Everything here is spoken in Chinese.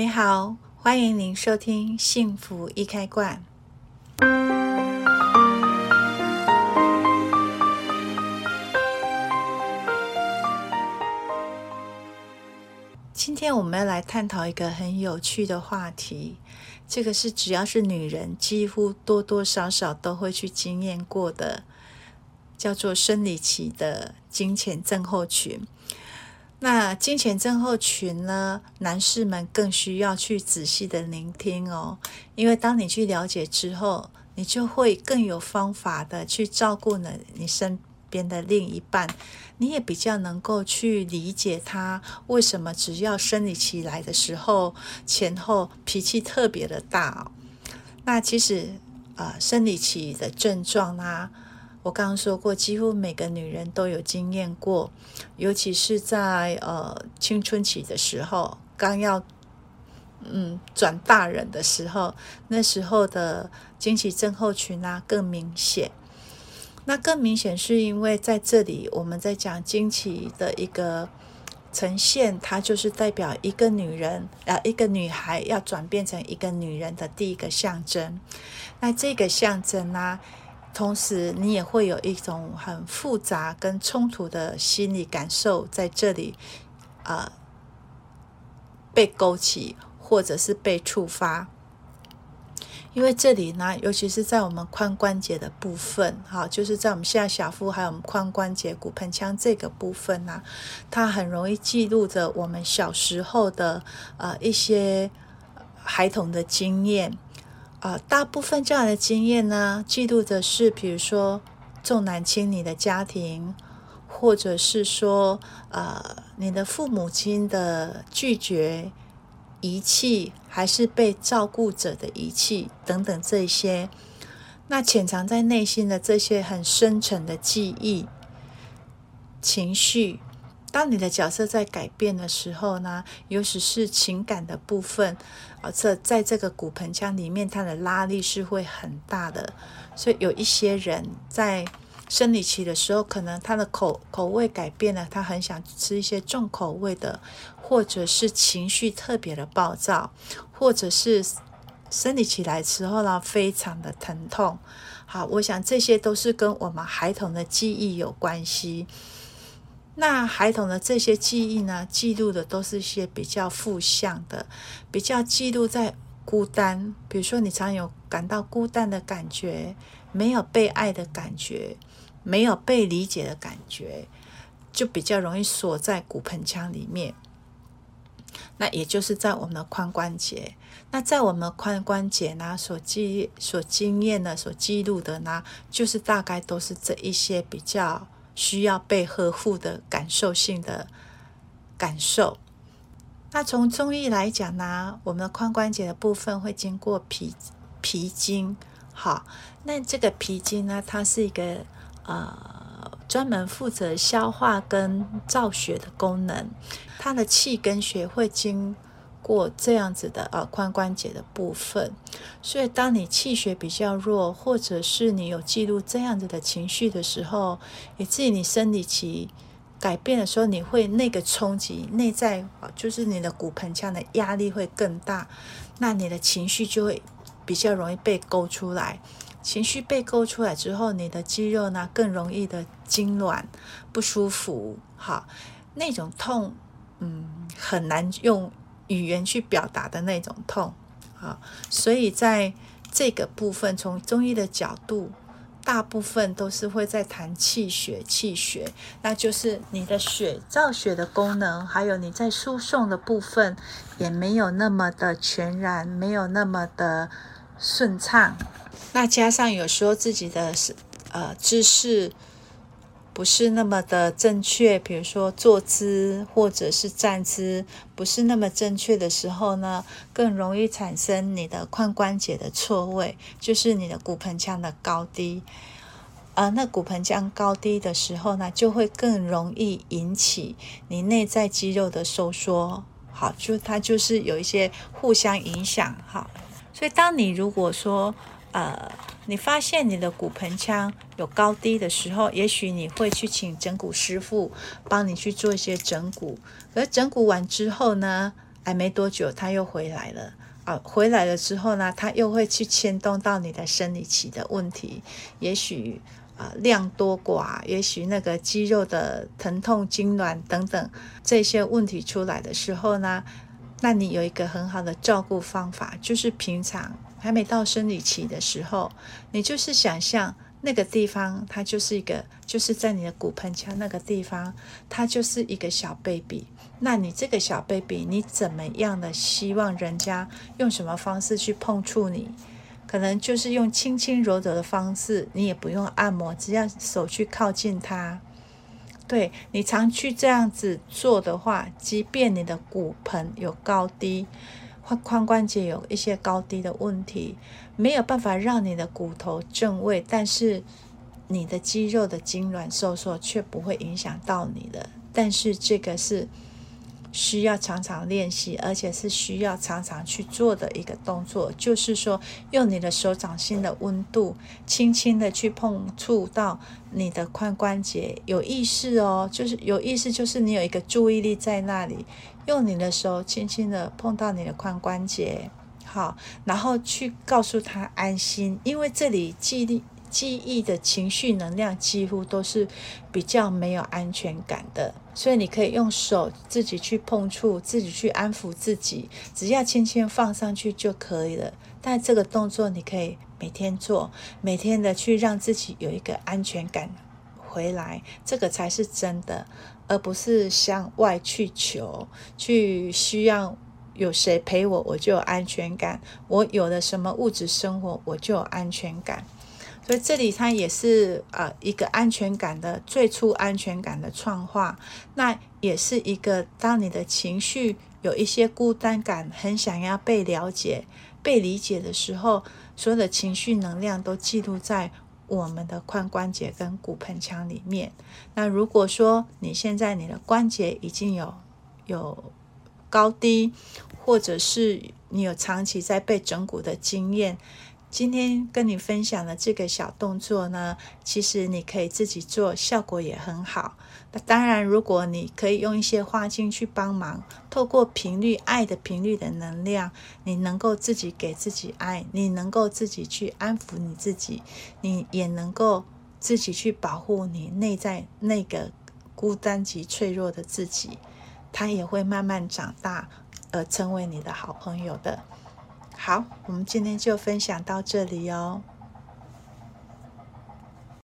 你好，欢迎您收听《幸福一开罐》。今天我们要来探讨一个很有趣的话题，这个是只要是女人，几乎多多少少都会去经验过的，叫做生理期的经前症候群。那经前症候群呢，男士们更需要去仔细的聆听哦，因为当你去了解之后，你就会更有方法的去照顾呢你身边的另一半，你也比较能够去理解他为什么只要生理期来的时候前后脾气特别的大。那其实啊、生理期的症状、啊？我刚刚说过，几乎每个女人都有经验过，尤其是在呃青春期的时候，刚要嗯转大人的时候，那时候的经期症候群啊更明显。那更明显是因为在这里我们在讲经期的一个呈现，它就是代表一个女人啊、一个女孩要转变成一个女人的第一个象征。那这个象征呢、同时，你也会有一种很复杂跟冲突的心理感受在这里，啊、呃，被勾起或者是被触发。因为这里呢，尤其是在我们髋关节的部分，哈，就是在我们下小腹还有我们髋关节、骨盆腔这个部分呢，它很容易记录着我们小时候的呃一些孩童的经验。啊、大部分这样的经验呢，记录的是，比如说重男轻女的家庭，或者是说，呃，你的父母亲的拒绝、遗弃，还是被照顾者的遗弃等等这些，那潜藏在内心的这些很深沉的记忆、情绪。当你的角色在改变的时候呢，尤其是情感的部分，啊，这在这个骨盆腔里面，它的拉力是会很大的。所以有一些人在生理期的时候，可能他的口口味改变了，他很想吃一些重口味的，或者是情绪特别的暴躁，或者是生理期来之后呢，非常的疼痛。好，我想这些都是跟我们孩童的记忆有关系。那孩童的这些记忆呢，记录的都是一些比较负向的，比较记录在孤单，比如说你常有感到孤单的感觉，没有被爱的感觉，没有被理解的感觉，就比较容易锁在骨盆腔里面。那也就是在我们的髋关节，那在我们髋关节呢，所记、所经验的、所记录的呢，就是大概都是这一些比较。需要被呵护的感受性的感受。那从中医来讲呢，我们的髋关节的部分会经过脾脾经，好，那这个脾经呢，它是一个呃专门负责消化跟造血的功能，它的气跟血会经。过这样子的呃髋关节的部分，所以当你气血比较弱，或者是你有记录这样子的情绪的时候，以至于你生理期改变的时候，你会那个冲击内在，就是你的骨盆腔的压力会更大，那你的情绪就会比较容易被勾出来。情绪被勾出来之后，你的肌肉呢更容易的痉挛不舒服，好，那种痛，嗯，很难用。语言去表达的那种痛啊，所以在这个部分，从中医的角度，大部分都是会在谈气血，气血，那就是你的血造血的功能，还有你在输送的部分也没有那么的全然，没有那么的顺畅。那加上有时候自己的呃姿势。不是那么的正确，比如说坐姿或者是站姿不是那么正确的时候呢，更容易产生你的髋关节的错位，就是你的骨盆腔的高低。而那骨盆腔高低的时候呢，就会更容易引起你内在肌肉的收缩。好，就它就是有一些互相影响。好，所以当你如果说呃。你发现你的骨盆腔有高低的时候，也许你会去请整骨师傅帮你去做一些整骨。而整骨完之后呢，哎，没多久他又回来了啊！回来了之后呢，他又会去牵动到你的生理期的问题，也许啊量多寡，也许那个肌肉的疼痛、痉挛等等这些问题出来的时候呢，那你有一个很好的照顾方法，就是平常还没到生理期的时候，你就是想象那个地方，它就是一个，就是在你的骨盆腔那个地方，它就是一个小 baby。那你这个小 baby，你怎么样的希望人家用什么方式去碰触你？可能就是用轻轻柔柔的方式，你也不用按摩，只要手去靠近它。对，你常去这样子做的话，即便你的骨盆有高低，髋髋关节有一些高低的问题，没有办法让你的骨头正位，但是你的肌肉的痉挛收缩却不会影响到你的。但是这个是。需要常常练习，而且是需要常常去做的一个动作，就是说，用你的手掌心的温度，轻轻的去碰触到你的髋关节，有意识哦，就是有意识，就是你有一个注意力在那里，用你的手轻轻的碰到你的髋关节，好，然后去告诉他安心，因为这里记忆记忆的情绪能量几乎都是比较没有安全感的。所以你可以用手自己去碰触，自己去安抚自己，只要轻轻放上去就可以了。但这个动作你可以每天做，每天的去让自己有一个安全感回来，这个才是真的，而不是向外去求，去需要有谁陪我，我就有安全感。我有了什么物质生活，我就有安全感。所以这里它也是呃一个安全感的最初安全感的创化，那也是一个当你的情绪有一些孤单感，很想要被了解、被理解的时候，所有的情绪能量都记录在我们的髋关节跟骨盆腔里面。那如果说你现在你的关节已经有有高低，或者是你有长期在被整骨的经验。今天跟你分享的这个小动作呢，其实你可以自己做，效果也很好。那当然，如果你可以用一些花精去帮忙，透过频率、爱的频率的能量，你能够自己给自己爱，你能够自己去安抚你自己，你也能够自己去保护你内在那个孤单及脆弱的自己，他也会慢慢长大，而成为你的好朋友的。好，我们今天就分享到这里哦。